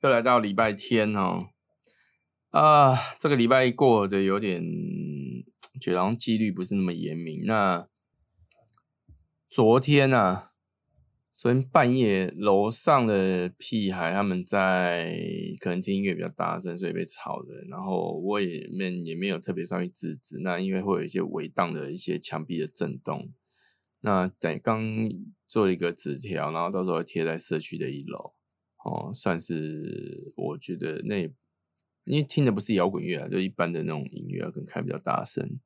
又来到礼拜天哦，啊，这个礼拜过得有点，觉得好像纪律不是那么严明。那昨天呢，昨天半夜楼上的屁孩他们在可能听音乐比较大声，所以被吵的。然后我也面也没有特别上去制止。那因为会有一些围荡的一些墙壁的震动。那在刚做了一个纸条，然后到时候贴在社区的一楼。哦，算是我觉得那，因为听的不是摇滚乐啊，就一般的那种音乐，啊可能开比较大声。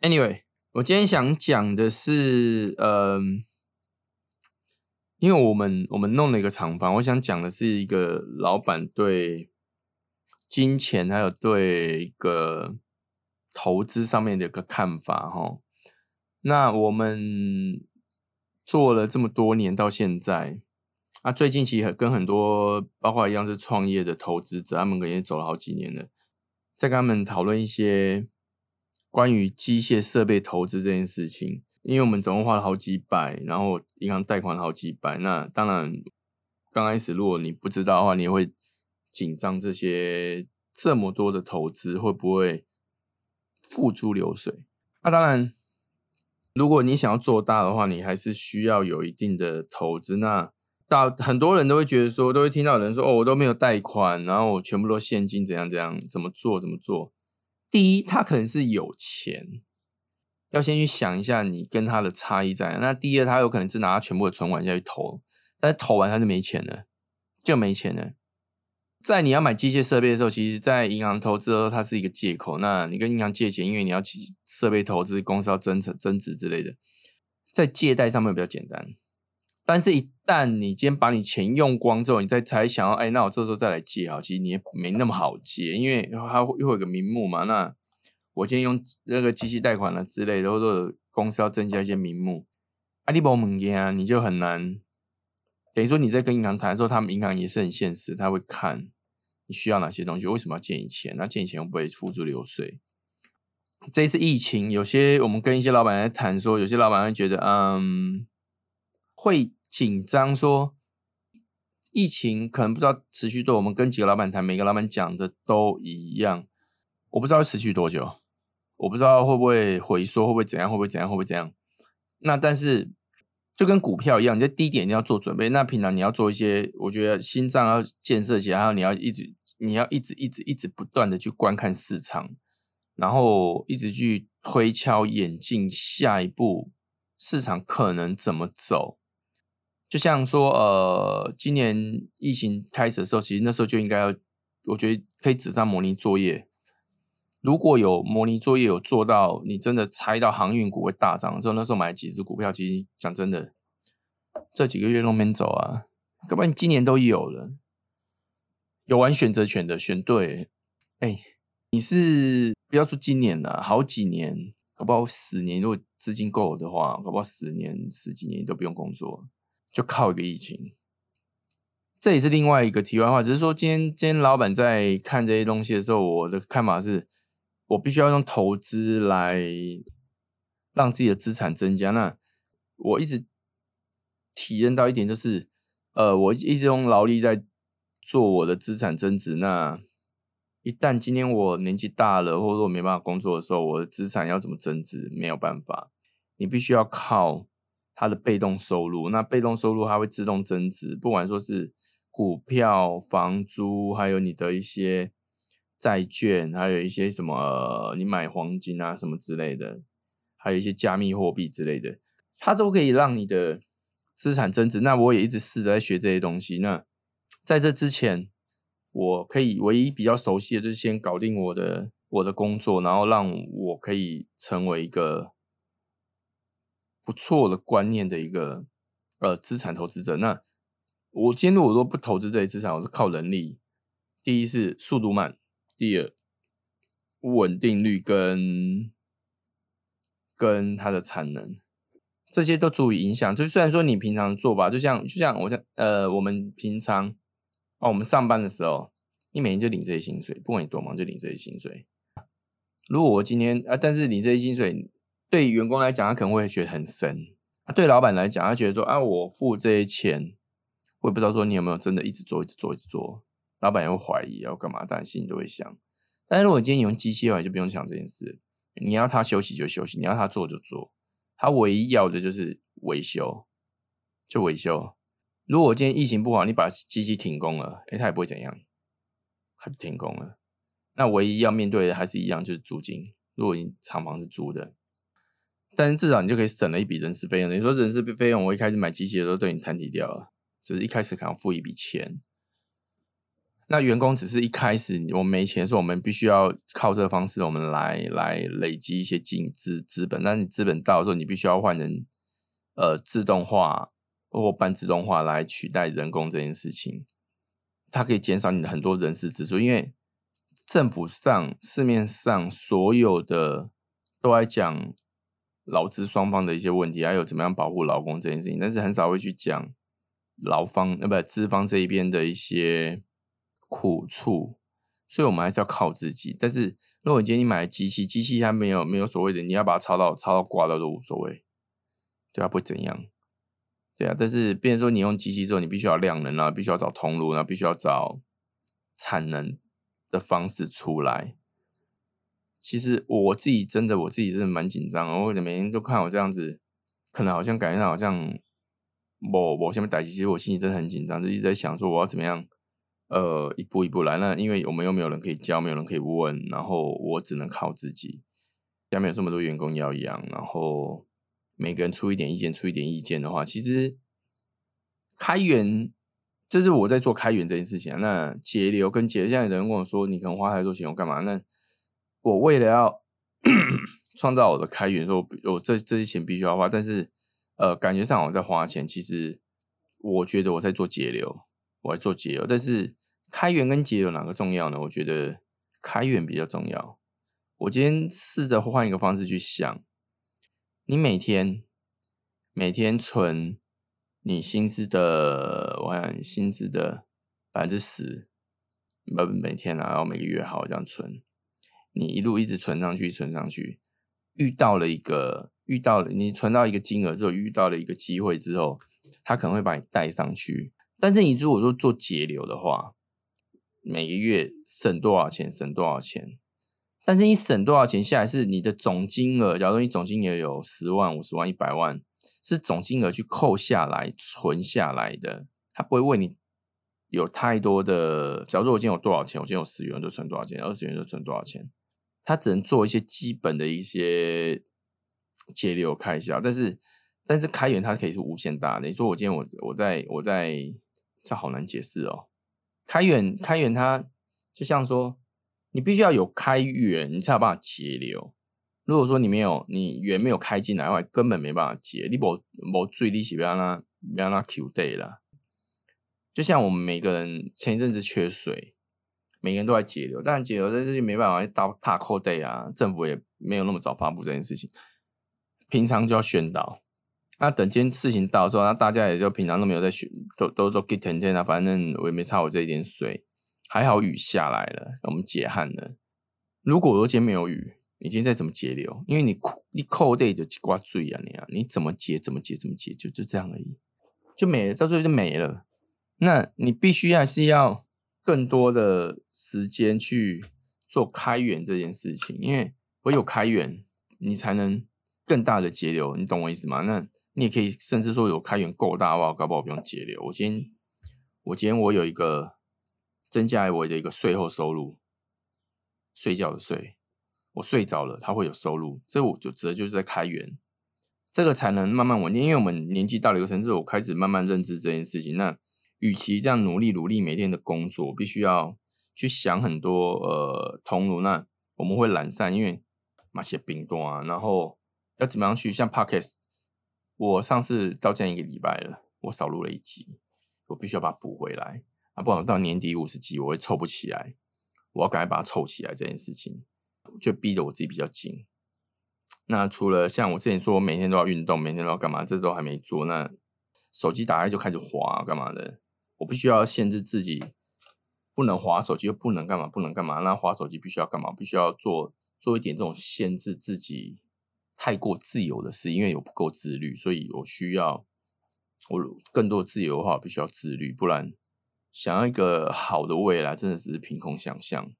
Anyway，我今天想讲的是，嗯，因为我们我们弄了一个厂房，我想讲的是一个老板对金钱还有对一个投资上面的一个看法哈。那我们做了这么多年到现在。啊，最近其实跟很多包括一样是创业的投资者，他们可能也走了好几年了，在跟他们讨论一些关于机械设备投资这件事情。因为我们总共花了好几百，然后银行贷款好几百，那当然刚开始如果你不知道的话，你会紧张这些这么多的投资会不会付诸流水？那当然，如果你想要做大的话，你还是需要有一定的投资。那大很多人都会觉得说，都会听到有人说：“哦，我都没有贷款，然后我全部都现金，怎样怎样，怎么做怎么做。”第一，他可能是有钱，要先去想一下你跟他的差异在。那第二，他有可能是拿他全部的存款下去投，但是投完他就没钱了，就没钱了。在你要买机械设备的时候，其实，在银行投资的时候，它是一个借口。那你跟银行借钱，因为你要设备投资，公司要增值增值之类的，在借贷上面比较简单。但是，一旦你今天把你钱用光之后，你再才想要，哎，那我这时候再来借啊，其实你也没那么好借，因为 它会又有个名目嘛。那我今天用那个机器贷款了之类的，或者公司要增加一些名目，阿里巴巴门店你就很难。等于说你在跟银行谈的时候，他们银行也是很现实，他会看你需要哪些东西，为什么要借你钱？那借你钱会不会付诸流水？这一次疫情，有些我们跟一些老板在谈，说有些老板会觉得，嗯。会紧张，说疫情可能不知道持续多。我们跟几个老板谈，每个老板讲的都一样。我不知道会持续多久，我不知道会不会回缩，会不会怎样，会不会怎样，会不会怎样。那但是就跟股票一样，你在低点你要做准备。那平常你要做一些，我觉得心脏要建设起来，然后你要一直，你要一直一直一直不断的去观看市场，然后一直去推敲眼镜，下一步市场可能怎么走。就像说，呃，今年疫情开始的时候，其实那时候就应该要，我觉得可以纸上模拟作业。如果有模拟作业有做到，你真的猜到航运股会大涨的时候，那时候买几只股票，其实讲真的，这几个月都没走啊。要不然你今年都有了，有玩选择权的选对，哎，你是不要说今年了，好几年，搞不好十年，如果资金够的话，搞不好十年、十几年都不用工作。就靠一个疫情，这也是另外一个题外话。只是说，今天今天老板在看这些东西的时候，我的看法是，我必须要用投资来让自己的资产增加。那我一直体验到一点，就是呃，我一直用劳力在做我的资产增值。那一旦今天我年纪大了，或者说我没办法工作的时候，我的资产要怎么增值？没有办法，你必须要靠。它的被动收入，那被动收入它会自动增值，不管说是股票、房租，还有你的一些债券，还有一些什么你买黄金啊什么之类的，还有一些加密货币之类的，它都可以让你的资产增值。那我也一直试着在学这些东西。那在这之前，我可以唯一比较熟悉的就是先搞定我的我的工作，然后让我可以成为一个。不错的观念的一个呃资产投资者，那我今天如果说不投资这些资产，我是靠能力。第一是速度慢，第二稳定率跟跟它的产能，这些都足以影响。就虽然说你平常做吧，就像就像我在呃我们平常哦我们上班的时候，你每天就领这些薪水，不管你多忙就领这些薪水。如果我今天啊，但是领这些薪水。对员工来讲，他可能会觉得很深；啊，对老板来讲，他觉得说啊，我付这些钱，我也不知道说你有没有真的一直做、一直做、一直做。老板也会怀疑要干嘛，但心里都会想。但是如果今天你用机器的话，就不用想这件事。你要他休息就休息，你要他做就做。他唯一要的就是维修，就维修。如果今天疫情不好，你把机器停工了，哎，他也不会怎样，他就停工了。那唯一要面对的还是一样，就是租金。如果你厂房是租的，但是至少你就可以省了一笔人事费用。你说人事费用，我一开始买机器的时候对你摊提掉了，只是一开始可能付一笔钱。那员工只是一开始我没钱，说我们必须要靠这个方式，我们来来累积一些金资资本。但你资本到的时候，你必须要换成呃自动化或半自动化来取代人工这件事情，它可以减少你的很多人事支出，因为。政府上、市面上所有的都在讲劳资双方的一些问题，还有怎么样保护劳工这件事情，但是很少会去讲劳方呃不资方这一边的一些苦处，所以我们还是要靠自己。但是如果你今天你买机器，机器它没有没有所谓的，你要把它抄到抄到挂到都无所谓，对啊，不怎样，对啊。但是，变成说你用机器之后，你必须要量能啊，必须要找通路啊，必须要找产能。的方式出来，其实我自己真的，我自己真的蛮紧张。我每天都看我这样子，可能好像感觉到好像我我下面打击，其实我心里真的很紧张，就一直在想说我要怎么样，呃，一步一步来。那因为我们又没有人可以教，没有人可以问，然后我只能靠自己。下面有这么多员工要养，然后每个人出一点意见，出一点意见的话，其实开源。这是我在做开源这件事情啊。那节流跟节，现在有人问我说：“你可能花太多钱，我干嘛？”那我为了要 创造我的开源，说我这这些钱必须要花，但是呃，感觉上我在花钱。其实我觉得我在做节流，我在做节流。但是开源跟节流哪个重要呢？我觉得开源比较重要。我今天试着换一个方式去想，你每天每天存。你薪资的，我看薪资的百分之十，每每天啊，然后每个月好这样存，你一路一直存上去，存上去，遇到了一个，遇到了你存到一个金额之后，遇到了一个机会之后，他可能会把你带上去。但是你如果说做节流的话，每个月省多少钱，省多少钱，但是你省多少钱下来是你的总金额，假如你总金额有十万、五十万、一百万。是总金额去扣下来存下来的，他不会问你有太多的。假如我今天有多少钱，我今天有十元就存多少钱，二十元就存多少钱。他只能做一些基本的一些节流开销，但是但是开源它可以是无限大的。你说我今天我我在我在这好难解释哦。开源开源它就像说，你必须要有开源，你才有办法节流。如果说你没有你源没有开进来的话，根本没办法节。你无无最低起，不要让不要让 Q day 了。就像我们每个人前一阵子缺水，每个人都在节流，但节流这事情没办法到大扣 day 啊，政府也没有那么早发布这件事情。平常就要宣导，那等今天事情到之后，那大家也就平常都没有在宣，都都都 get 天天啊，反正我也没差我这一点水，还好雨下来了，我们解旱了。如果说今天没有雨，你今天再怎么节流，因为你扣你扣对就刮罪啊！你啊，你怎么节怎么节怎么节，就就这样而已，就没了，到最后就没了。那你必须还是要更多的时间去做开源这件事情，因为唯有开源，你才能更大的节流。你懂我意思吗？那你也可以甚至说有开源够大的话，搞不好不用节流。我今天我今天我有一个增加我的一个税后收入，睡觉的税。我睡着了，他会有收入，这我就指的就是在开源，这个才能慢慢稳定。因为我们年纪到了一个层次，我开始慢慢认知这件事情。那与其这样努力努力每天的工作，必须要去想很多呃通路，那我们会懒散，因为马些冰多啊，然后要怎么样去像 Podcast，我上次到这样一个礼拜了，我少录了一集，我必须要把它补回来啊，不然到年底五十集我会凑不起来，我要赶快把它凑起来这件事情。就逼得我自己比较紧。那除了像我之前说，我每天都要运动，每天都要干嘛，这都还没做。那手机打开就开始滑，干嘛的？我必须要限制自己，不能滑手机，又不能干嘛，不能干嘛。那滑手机必须要干嘛？必须要做做一点这种限制自己太过自由的事，因为我不够自律，所以我需要我更多自由的话，必须要自律，不然想要一个好的未来，真的只是凭空想象。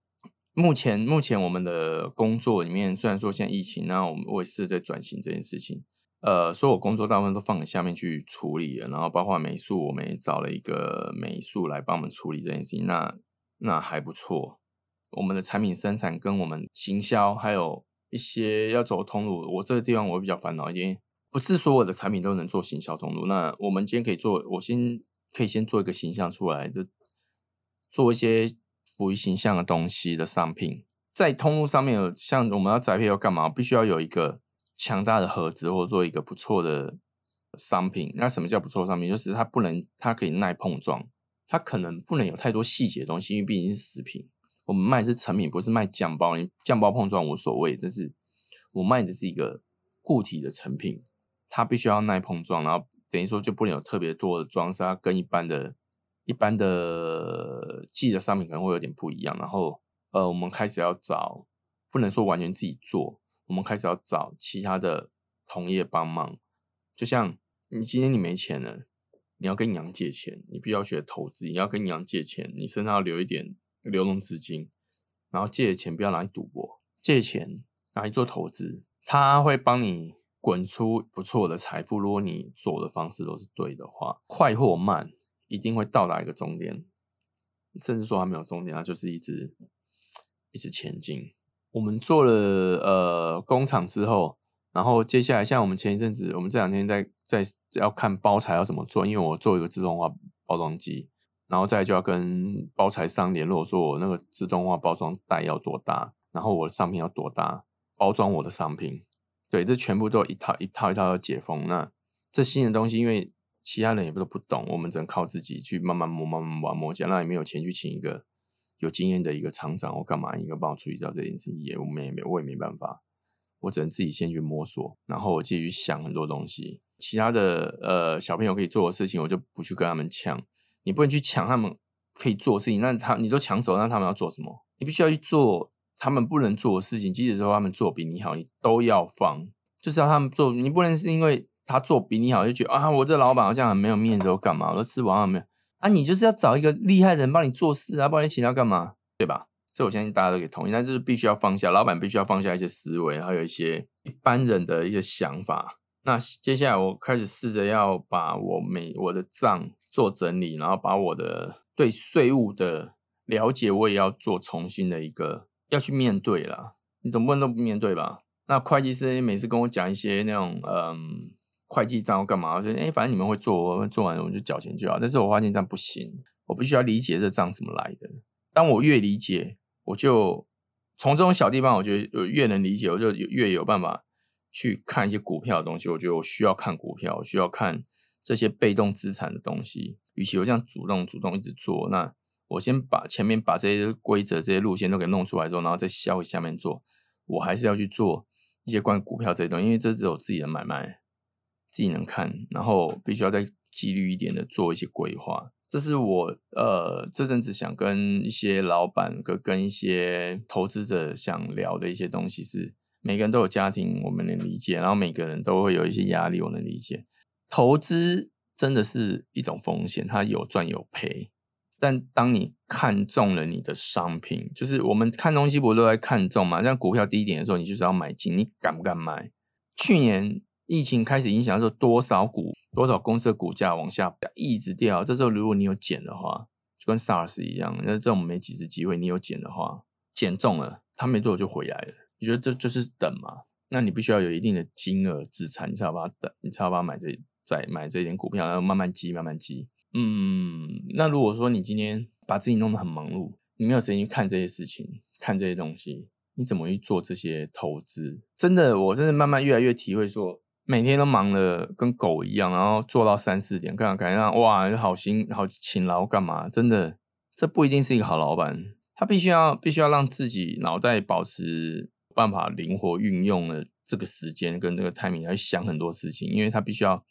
目前目前我们的工作里面，虽然说现在疫情，那我们我也是在转型这件事情。呃，所以我工作大部分都放在下面去处理了，然后包括美术，我们也找了一个美术来帮我们处理这件事情。那那还不错。我们的产品生产跟我们行销，还有一些要走通路，我这个地方我比较烦恼一点，不是所有的产品都能做行销通路。那我们今天可以做，我先可以先做一个形象出来，就做一些符于形象的东西的商品，在通路上面有像我们要宅配要干嘛，必须要有一个强大的盒子，或者做一个不错的商品。那什么叫不错的商品？就是它不能，它可以耐碰撞，它可能不能有太多细节的东西，因为毕竟是食品。我们卖的是成品，不是卖酱包。酱包碰撞无所谓，但是我卖的是一个固体的成品，它必须要耐碰撞，然后等于说就不能有特别多的装饰，它跟一般的、一般的寄的商品可能会有点不一样。然后，呃，我们开始要找，不能说完全自己做，我们开始要找其他的同业帮忙。就像你今天你没钱了，你要跟银行借钱，你必须要学投资，你要跟银行借钱，你身上要留一点。流动资金，然后借的钱不要拿去赌博，借钱拿去做投资，他会帮你滚出不错的财富。如果你做的方式都是对的话，快或慢，一定会到达一个终点，甚至说还没有终点，它就是一直一直前进。我们做了呃工厂之后，然后接下来像我们前一阵子，我们这两天在在要看包材要怎么做，因为我做一个自动化包装机。然后再就要跟包材商联络，说我那个自动化包装袋要多大，然后我的商品要多大，包装我的商品。对，这全部都一套一套一套要解封。那这新的东西，因为其他人也不都不懂，我们只能靠自己去慢慢磨、慢慢磨、磨。讲那也没有钱去请一个有经验的一个厂长或干嘛，应该帮我处理掉这件事情，也我们也没我也没办法，我只能自己先去摸索，然后我自己去想很多东西。其他的呃小朋友可以做的事情，我就不去跟他们抢。你不能去抢他们可以做的事情，那他你都抢走，那他们要做什么？你必须要去做他们不能做的事情，即使说他们做比你好，你都要放，就是要他们做。你不能是因为他做比你好就觉得啊，我这老板好像很没有面子，我干嘛？我吃完了没有？啊，你就是要找一个厉害人帮你做事啊，不然你请他干嘛？对吧？这我相信大家都可以同意，但是必须要放下，老板必须要放下一些思维，还有一些一般人的一些想法。那接下来我开始试着要把我每我的账。做整理，然后把我的对税务的了解，我也要做重新的一个要去面对了。你总不能都不面对吧？那会计师每次跟我讲一些那种嗯会计账要干嘛，我说哎，反正你们会做，做完我就缴钱就好。但是我发现这样不行，我必须要理解这账怎么来的。当我越理解，我就从这种小地方，我觉得越能理解，我就越有办法去看一些股票的东西。我觉得我需要看股票，需要看。这些被动资产的东西，与其我这样主动主动一直做，那我先把前面把这些规则、这些路线都给弄出来之后，然后再消下面做，我还是要去做一些关于股票这些东西，因为这只有自己的买卖，自己能看，然后必须要再纪律一点的做一些规划。这是我呃这阵子想跟一些老板跟跟一些投资者想聊的一些东西，是每个人都有家庭，我们能理解，然后每个人都会有一些压力，我能理解。投资真的是一种风险，它有赚有赔。但当你看中了你的商品，就是我们看东西不都在看中嘛？像股票低点的时候，你就是要买进，你敢不敢买？去年疫情开始影响的时候，多少股多少公司的股价往下一直掉。这时候如果你有减的话，就跟 SARS 一样，那这种没几次机会，你有减的话，减中了，它没做就回来了。你觉得这就是等嘛？那你必须要有一定的金额资产，你才要把它等，你才要把它买这。再买这点股票，然后慢慢积，慢慢积。嗯，那如果说你今天把自己弄得很忙碌，你没有时间去看这些事情，看这些东西，你怎么去做这些投资？真的，我真的慢慢越来越体会，说每天都忙的跟狗一样，然后做到三四点，感觉上哇，好辛好勤劳，干嘛？真的，这不一定是一个好老板。他必须要必须要让自己脑袋保持办法灵活运用的这个时间跟这个 timing 来想很多事情，因为他必须要。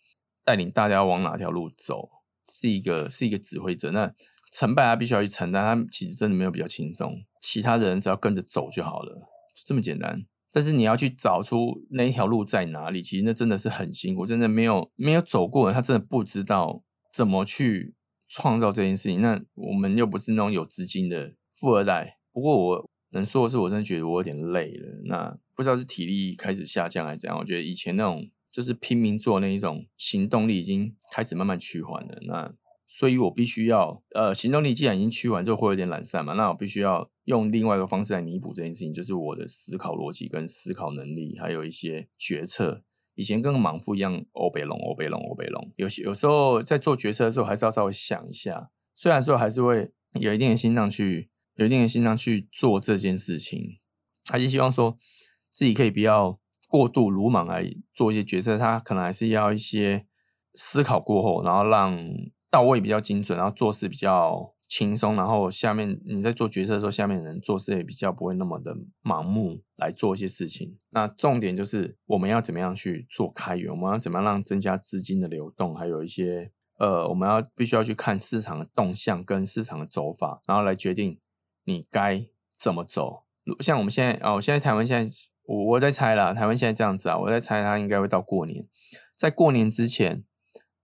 带领大家往哪条路走，是一个是一个指挥者。那成败他必须要去承担，他其实真的没有比较轻松。其他人只要跟着走就好了，就这么简单。但是你要去找出那一条路在哪里，其实那真的是很辛苦。真的没有没有走过，他真的不知道怎么去创造这件事情。那我们又不是那种有资金的富二代。不过我能说的是，我真的觉得我有点累了。那不知道是体力开始下降还是怎样。我觉得以前那种就是拼命做那一种行动力已经开始慢慢趋缓了。那所以我必须要呃，行动力既然已经趋缓，之后会有点懒散嘛。那我必须要用另外一个方式来弥补这件事情，就是我的思考逻辑跟思考能力，还有一些决策。以前跟莽夫一样，欧北龙，欧北龙，欧北龙。有些有时候在做决策的时候，还是要稍微想一下。虽然说还是会有一定的心脏去，有一定的心脏去做这件事情，还是希望说自己可以不要过度鲁莽来做一些决策。他可能还是要一些思考过后，然后让。到位比较精准，然后做事比较轻松，然后下面你在做决策的时候，下面人做事也比较不会那么的盲目来做一些事情。那重点就是我们要怎么样去做开源，我们要怎么样让增加资金的流动，还有一些呃，我们要必须要去看市场的动向跟市场的走法，然后来决定你该怎么走。像我们现在哦，现在台湾现在我我在猜啦，台湾现在这样子啊，我在猜它应该会到过年，在过年之前。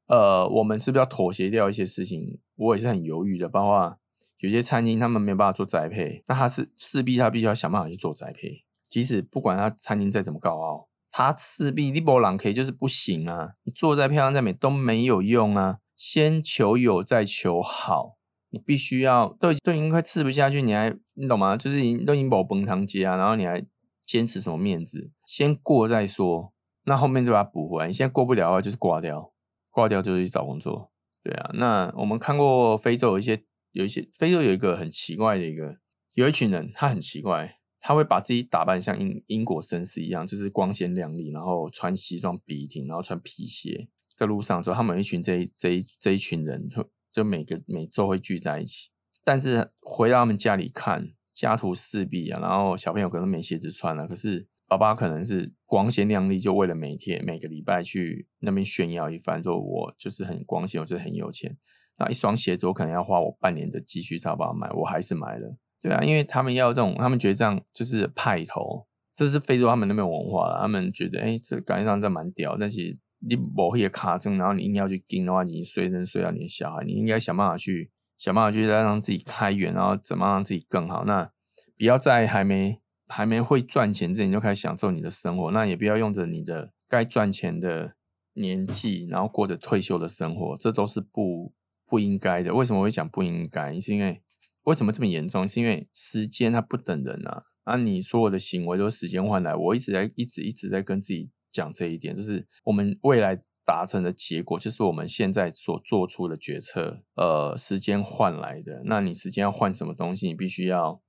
呃，我们是不是要妥协掉一些事情？我也是很犹豫的。包括有些餐厅他们没办法做宅配，那他是势必他必须要想办法去做宅配。即使不管他餐厅再怎么高傲，他势必你波朗 K 就是不行啊！你做再漂亮再美都没有用啊！先求有再求好，你必须要都都已经快吃不下去，你还你懂吗？就是已经都已经饱崩汤鸡啊，然后你还坚持什么面子？先过再说，那后面就把它补回来。你现在过不了的话，就是挂掉。挂掉就是去找工作，对啊。那我们看过非洲有一些有一些非洲有一个很奇怪的一个，有一群人他很奇怪，他会把自己打扮像英英国绅士一样，就是光鲜亮丽，然后穿西装笔挺，然后穿皮鞋，在路上的时候，他们一群这这这一群人就每个每周会聚在一起，但是回到他们家里看，家徒四壁啊，然后小朋友可能没鞋子穿了，可是。爸爸可能是光鲜亮丽，就为了每天每个礼拜去那边炫耀一番，说我就是很光鲜，我就是很有钱。那一双鞋子我可能要花我半年的积蓄才把它买，我还是买了。对啊，因为他们要这种，他们觉得这样就是派头，这是非洲他们那边文化了。他们觉得，哎，这感觉上这蛮屌。但其实你某些卡证，然后你硬要去跟的话，你随身随到你的小孩，你应该想办法去想办法去再让自己开源，然后怎么让自己更好。那不要在还没。还没会赚钱之前就开始享受你的生活，那也不要用着你的该赚钱的年纪，然后过着退休的生活，这都是不不应该的。为什么会讲不应该？是因为为什么这么严重？是因为时间它不等人啊！啊，你说我的行为都是时间换来，我一直在一直一直在跟自己讲这一点，就是我们未来达成的结果，就是我们现在所做出的决策，呃，时间换来的。那你时间要换什么东西？你必须要。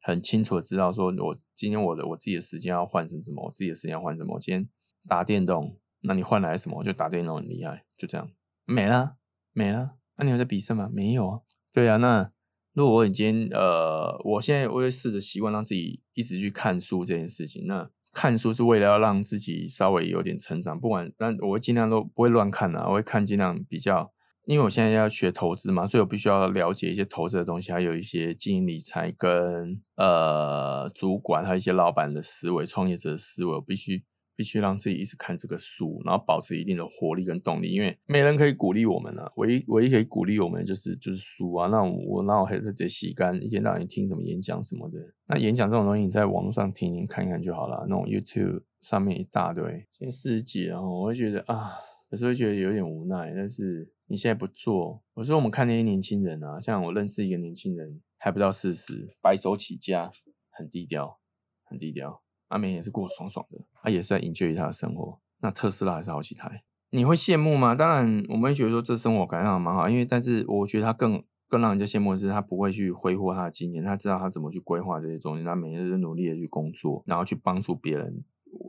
很清楚的知道，说我今天我的我自己的时间要换成什么，我自己的时间要换什么。我今天打电动，那你换来什么？我就打电动很厉害，就这样没了没了。那你有在比赛吗？没有啊。对啊，那如果我已经呃，我现在我会试着习惯让自己一直去看书这件事情。那看书是为了要让自己稍微有点成长，不管但我会尽量都不会乱看啊，我会看尽量比较。因为我现在要学投资嘛，所以我必须要了解一些投资的东西，还有一些经营理财跟呃主管，还有一些老板的思维、创业者的思维，我必须必须让自己一直看这个书，然后保持一定的活力跟动力。因为没人可以鼓励我们了，唯一唯一可以鼓励我们的就是就是书啊。那我那我还是直接洗干，一天到晚听什么演讲什么的。那演讲这种东西，你在网络上听听看一看就好了。那种 YouTube 上面一大堆，现在四十几了，我会觉得啊，有时候觉得有点无奈，但是。你现在不做，我说我们看那些年轻人啊，像我认识一个年轻人，还不到四十，白手起家，很低调，很低调。阿美也是过爽爽的，他也是在 enjoy 他的生活。那特斯拉还是好几台，你会羡慕吗？当然，我们会觉得说这生活感觉还蛮好，因为但是我觉得他更更让人家羡慕的是，他不会去挥霍他的金钱，他知道他怎么去规划这些东西，他每天是努力的去工作，然后去帮助别人，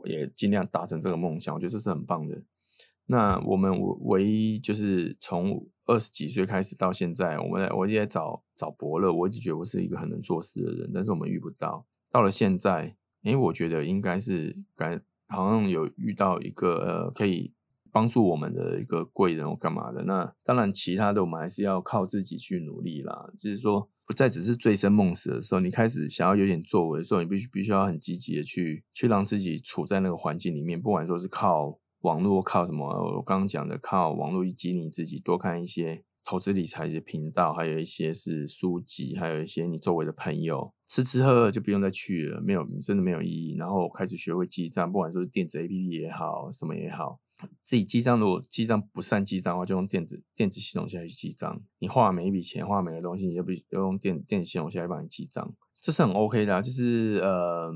也尽量达成这个梦想。我觉得这是很棒的。那我们唯一就是从二十几岁开始到现在，我们我也在找找伯乐。我一直觉得我是一个很能做事的人，但是我们遇不到。到了现在，诶，我觉得应该是感好像有遇到一个呃可以帮助我们的一个贵人或干嘛的。那当然，其他的我们还是要靠自己去努力啦。就是说，不再只是醉生梦死的时候，你开始想要有点作为的时候，你必须必须要很积极的去去让自己处在那个环境里面，不管说是靠。网络靠什么？我刚刚讲的靠网络以及你自己，多看一些投资理财的频道，还有一些是书籍，还有一些你周围的朋友，吃吃喝喝就不用再去了，没有真的没有意义。然后开始学会记账，不管说是电子 A P P 也好，什么也好，自己记账。如果记账不善记账的话，就用电子电子系统下去记账。你花每一笔钱，花每个东西，你就不用电电子系统下来帮你记账，这是很 O K 的。就是呃。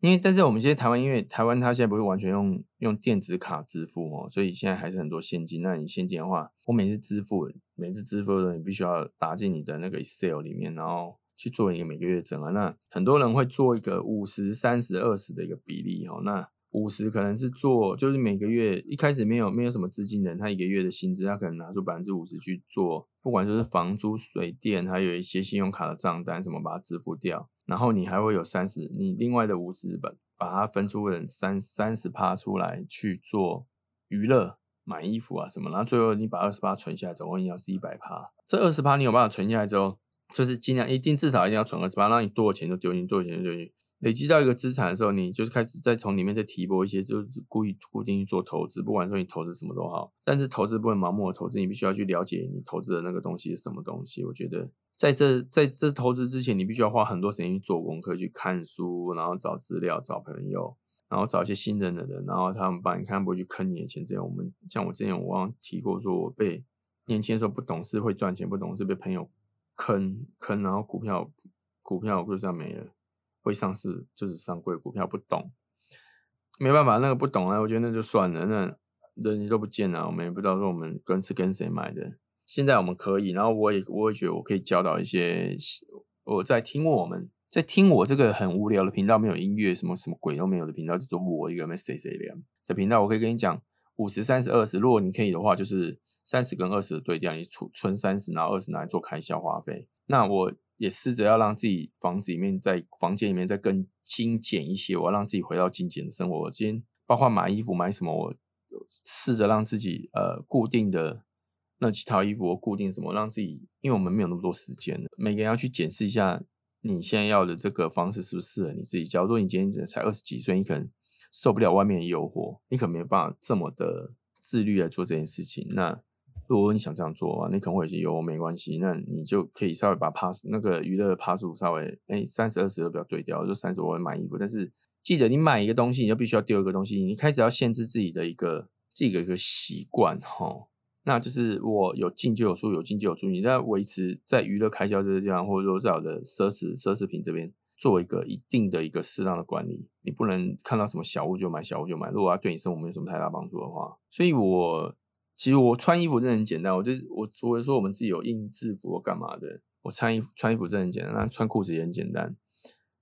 因为，但是我们现在台湾，因为台湾它现在不是完全用用电子卡支付哦，所以现在还是很多现金。那你现金的话，我每次支付，每次支付的时候，你必须要打进你的那个 Excel 里面，然后去做一个每个月整啊。那很多人会做一个五十、三十、二十的一个比例哦。那五十可能是做，就是每个月一开始没有没有什么资金的人，他一个月的薪资，他可能拿出百分之五十去做，不管就是房租、水电，还有一些信用卡的账单什么，把它支付掉。然后你还会有三十，你另外的五十本把它分出人三三十趴出来去做娱乐、买衣服啊什么。然后最后你把二十八存下来，总共要是一百趴。这二十趴你有办法存下来之后，就是尽量一定至少一定要存二十八，让你多少钱都丢进，多少钱就丢进。累积到一个资产的时候，你就是开始再从里面再提拨一些，就是故意固定去做投资，不管说你投资什么都好，但是投资不能盲目的投资，你必须要去了解你投资的那个东西是什么东西。我觉得在这在这投资之前，你必须要花很多时间去做功课，去看书，然后找资料，找朋友，然后找一些信任的人，然后他们帮你看不会去坑你的钱。这样我们像我之前我刚提过，说我被年轻的时候不懂事会赚钱，不懂事被朋友坑坑，然后股票股票就这样没了。会上市就是上柜股票，不懂，没办法，那个不懂啊，我觉得那就算了，那人都不见了，我们也不知道说我们跟是跟谁买的。现在我们可以，然后我也我也觉得我可以教导一些我在听我们在听我这个很无聊的频道，没有音乐，什么什么鬼都没有的频道，就做我一个没谁谁的的频道，我可以跟你讲五十三十二十，如果你可以的话，就是三十跟二十对调，你存存三十，然后二十拿来做开销花费，那我。也试着要让自己房子里面，在房间里面再更精简一些。我要让自己回到精简的生活。我今天包括买衣服买什么，我试着让自己呃固定的那几套衣服，我固定什么，让自己，因为我们没有那么多时间每个人要去检视一下你现在要的这个方式是不是适合你自己。假如说你今天才二十几岁，你可能受不了外面的诱惑，你可能没有办法这么的自律来做这件事情。那如果你想这样做啊，你可能会有些有没关系，那你就可以稍微把趴那个娱乐趴数稍微哎三十二十都不要对掉，就三十我买衣服，但是记得你买一个东西，你就必须要丢一个东西，你开始要限制自己的一个这个一个习惯哈，那就是我有进就有出，有进就有出，你在维持在娱乐开销这个地方，或者说在我的奢侈奢侈品这边做一个一定的一个适当的管理，你不能看到什么小物就买小物就买，如果要对你生活没有什么太大帮助的话，所以我。其实我穿衣服真的很简单，我就是我除了说我们自己有印制服干嘛的，我穿衣服穿衣服真的很简单，那穿裤子也很简单。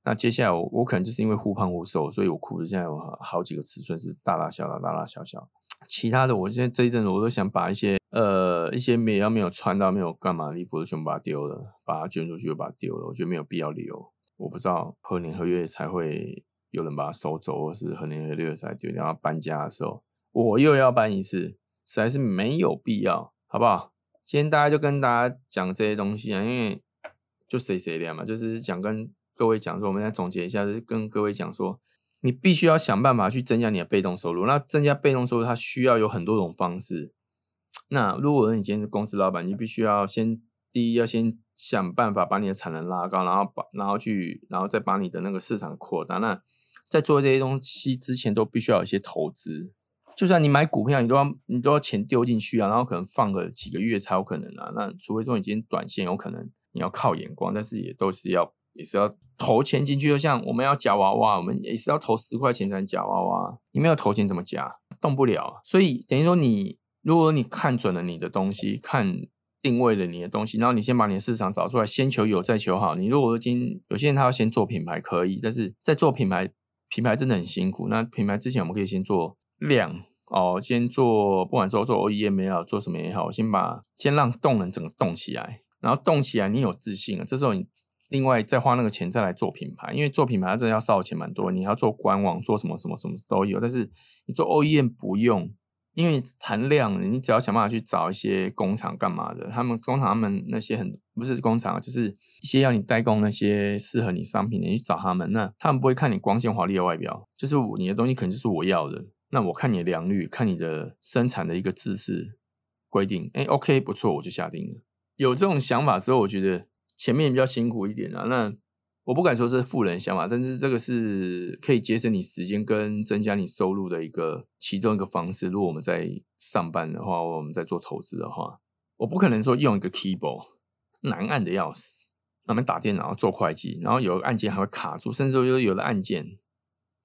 那接下来我我可能就是因为忽胖忽瘦，所以我裤子现在有好几个尺寸是大大小小大大小小。其他的我现在这一阵子我都想把一些呃一些没要没有穿到没有干嘛的衣服都全部把它丢了，把它捐出去又把它丢了，我觉得没有必要留。我不知道何年何月才会有人把它收走，或是何年何月才丢掉。搬家的时候我又要搬一次。实在是没有必要，好不好？今天大家就跟大家讲这些东西啊，因为就谁谁的嘛，就是想跟各位讲说，我们来总结一下，就是跟各位讲说，你必须要想办法去增加你的被动收入。那增加被动收入，它需要有很多种方式。那如果你今天是公司老板，你必须要先第一要先想办法把你的产能拉高，然后把然后去然后再把你的那个市场扩大。那在做这些东西之前，都必须要有一些投资。就算你买股票，你都要你都要钱丢进去啊，然后可能放个几个月才有可能啊。那除非说你今天短线有可能你要靠眼光，但是也都是要也是要投钱进去。就像我们要夹娃娃，我们也是要投十块钱才能夹娃娃。你没有投钱怎么夹？动不了。所以等于说你如果你看准了你的东西，看定位了你的东西，然后你先把你的市场找出来，先求有再求好。你如果今有些人他要先做品牌可以，但是在做品牌品牌真的很辛苦。那品牌之前我们可以先做。量哦，先做，不管说做 OEM 也好，做什么也好，先把先让动能整个动起来，然后动起来，你有自信了，这时候你另外再花那个钱再来做品牌，因为做品牌真的要烧钱蛮多，你要做官网，做什么什么什么都有，但是你做 OEM 不用，因为谈量，你只要想办法去找一些工厂干嘛的，他们工厂他们那些很不是工厂，就是一些要你代工那些适合你商品的，你去找他们，那他们不会看你光鲜华丽的外表，就是你的东西可能就是我要的。那我看你的良率，看你的生产的一个姿势，规定，哎，OK，不错，我就下定了。有这种想法之后，我觉得前面比较辛苦一点啊。那我不敢说是富人想法，但是这个是可以节省你时间跟增加你收入的一个其中一个方式。如果我们在上班的话，我们在做投资的话，我不可能说用一个 keyboard 难按的要死，那边打电脑做会计，然后有个按键还会卡住，甚至说有的按键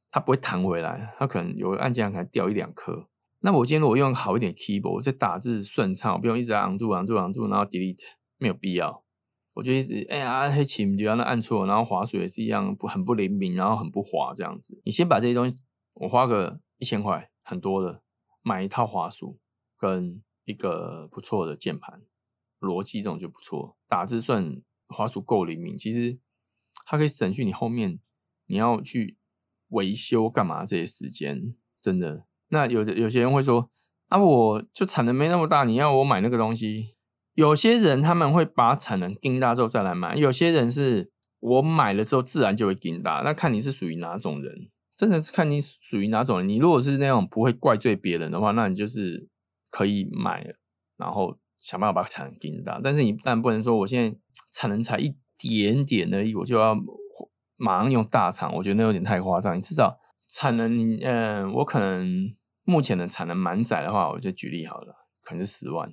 它不会弹回来，它可能有个按键可能掉一两颗。那我今天如果用好一点 keyboard，在打字顺畅，不用一直按住按住按住，然后 delete，没有必要。我就一直哎呀，黑琴就让它按错，然后滑鼠也是一样不很不灵敏，然后很不滑这样子。你先把这些东西，我花个一千块，很多的，买一套滑鼠跟一个不错的键盘，逻辑这种就不错。打字算滑鼠够灵敏，其实它可以省去你后面你要去维修干嘛这些时间，真的。那有的有些人会说啊，我就产能没那么大，你要我买那个东西。有些人他们会把产能盯大之后再来买，有些人是我买了之后自然就会盯大。那看你是属于哪种人，真的是看你属于哪种人。你如果是那种不会怪罪别人的话，那你就是可以买，然后想办法把产能盯大。但是你但不能说我现在产能才一点点而已，我就要马上用大厂，我觉得那有点太夸张。你至少产能，你嗯，我可能目前的产能满载的话，我就举例好了，可能是十万，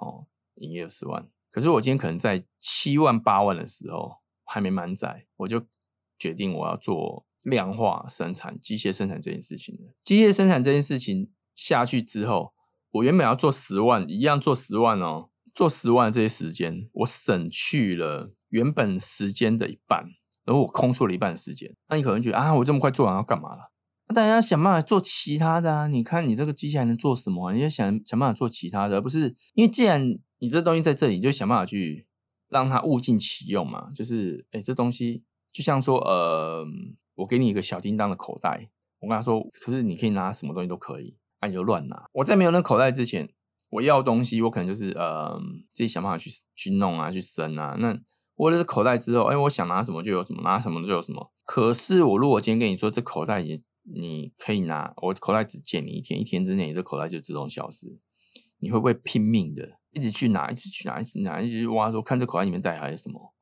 哦。营业十万，可是我今天可能在七万八万的时候还没满载，我就决定我要做量化生产、机械生产这件事情了。机械生产这件事情下去之后，我原本要做十万，一样做十万哦，做十万这些时间，我省去了原本时间的一半，然后我空出了一半的时间。那你可能觉得啊，我这么快做完要干嘛了？那大家想办法做其他的啊！你看你这个机器还能做什么？你要想想办法做其他的，而不是？因为既然你这东西在这里，你就想办法去让它物尽其用嘛。就是，哎，这东西就像说，呃，我给你一个小叮当的口袋，我跟他说，可是你可以拿什么东西都可以，那你就乱拿。我在没有那口袋之前，我要东西，我可能就是呃自己想办法去去弄啊，去生啊。那我有这口袋之后，哎，我想拿什么就有什么，拿什么就有什么。可是我如果今天跟你说，这口袋也你可以拿，我口袋只借你一天，一天之内你这口袋就自动消失，你会不会拼命的？一直去拿，一直去拿，一直拿，一直挖，说看这口袋里面带还是什么，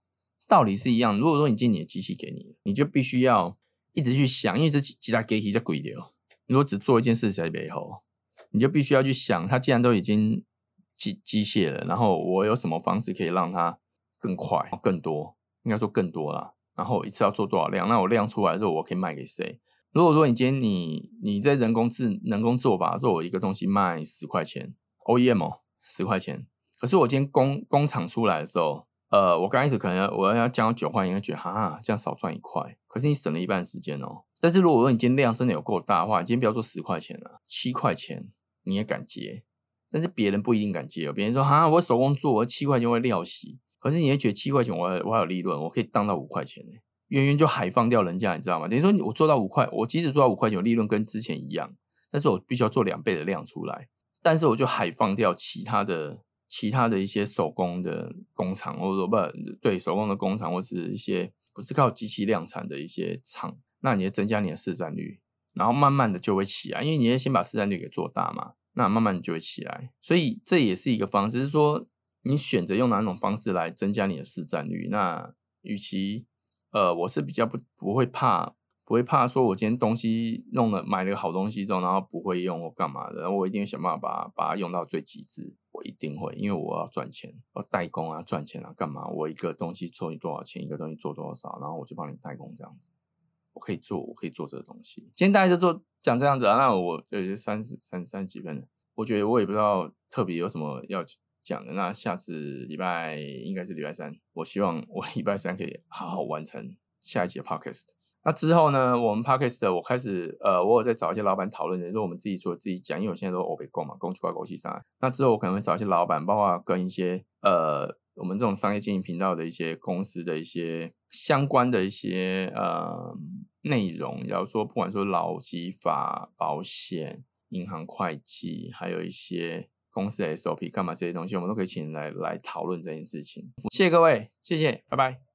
道理是一样。如果说你今天你的机器给你，你就必须要一直去想，因为这其他机器在贵的哦。如果只做一件事在背后，你就必须要去想，它既然都已经机机械了，然后我有什么方式可以让它更快、更多？应该说更多了。然后一次要做多少量？那我量出来之后，我可以卖给谁？如果说你今天你你在人工智人工做法做一个东西卖十块钱，OEM 哦。十块钱，可是我今天工工厂出来的时候，呃，我刚开始可能我要降到九块，应该觉得哈，这样少赚一块。可是你省了一半时间哦。但是如果说你今天量真的有够大的话，你今天不要说十块钱了，七块钱你也敢接。但是别人不一定敢接哦。别人说哈，我手工做，我七块钱会料洗。可是你也觉得七块钱我我还有利润，我可以当到五块钱呢，远远就海放掉人家，你知道吗？等于说我做到五块，我即使做到五块钱，利润跟之前一样，但是我必须要做两倍的量出来。但是我就海放掉其他的、其他的一些手工的工厂，或者说不对手工的工厂，或是一些不是靠机器量产的一些厂，那你要增加你的市占率，然后慢慢的就会起来，因为你要先把市占率给做大嘛，那慢慢就会起来。所以这也是一个方式，是说你选择用哪种方式来增加你的市占率。那与其呃，我是比较不不会怕。不会怕说，我今天东西弄了买了个好东西之后，然后不会用或干嘛的，然后我一定想办法把把它用到最极致。我一定会，因为我要赚钱，要代工啊，赚钱啊，干嘛？我一个东西做你多少钱，一个东西做多少，然后我就帮你代工这样子。我可以做，我可以做这个东西。今天大家就做讲这样子啊，那我就三十三三十几分我觉得我也不知道特别有什么要讲的。那下次礼拜应该是礼拜三，我希望我礼拜三可以好好完成下一节 podcast。那之后呢？我们 podcast 我开始呃，我有在找一些老板讨论的，说我们自己说自己讲，因为我现在都欧北共嘛，共去挂国际上。那之后我可能会找一些老板，包括跟一些呃，我们这种商业经营频道的一些公司的一些相关的一些呃内容，比如说不管说劳基法、保险、银行会计，还有一些公司的 SOP 干嘛这些东西，我们都可以请人来来讨论这件事情。谢谢各位，谢谢，拜拜。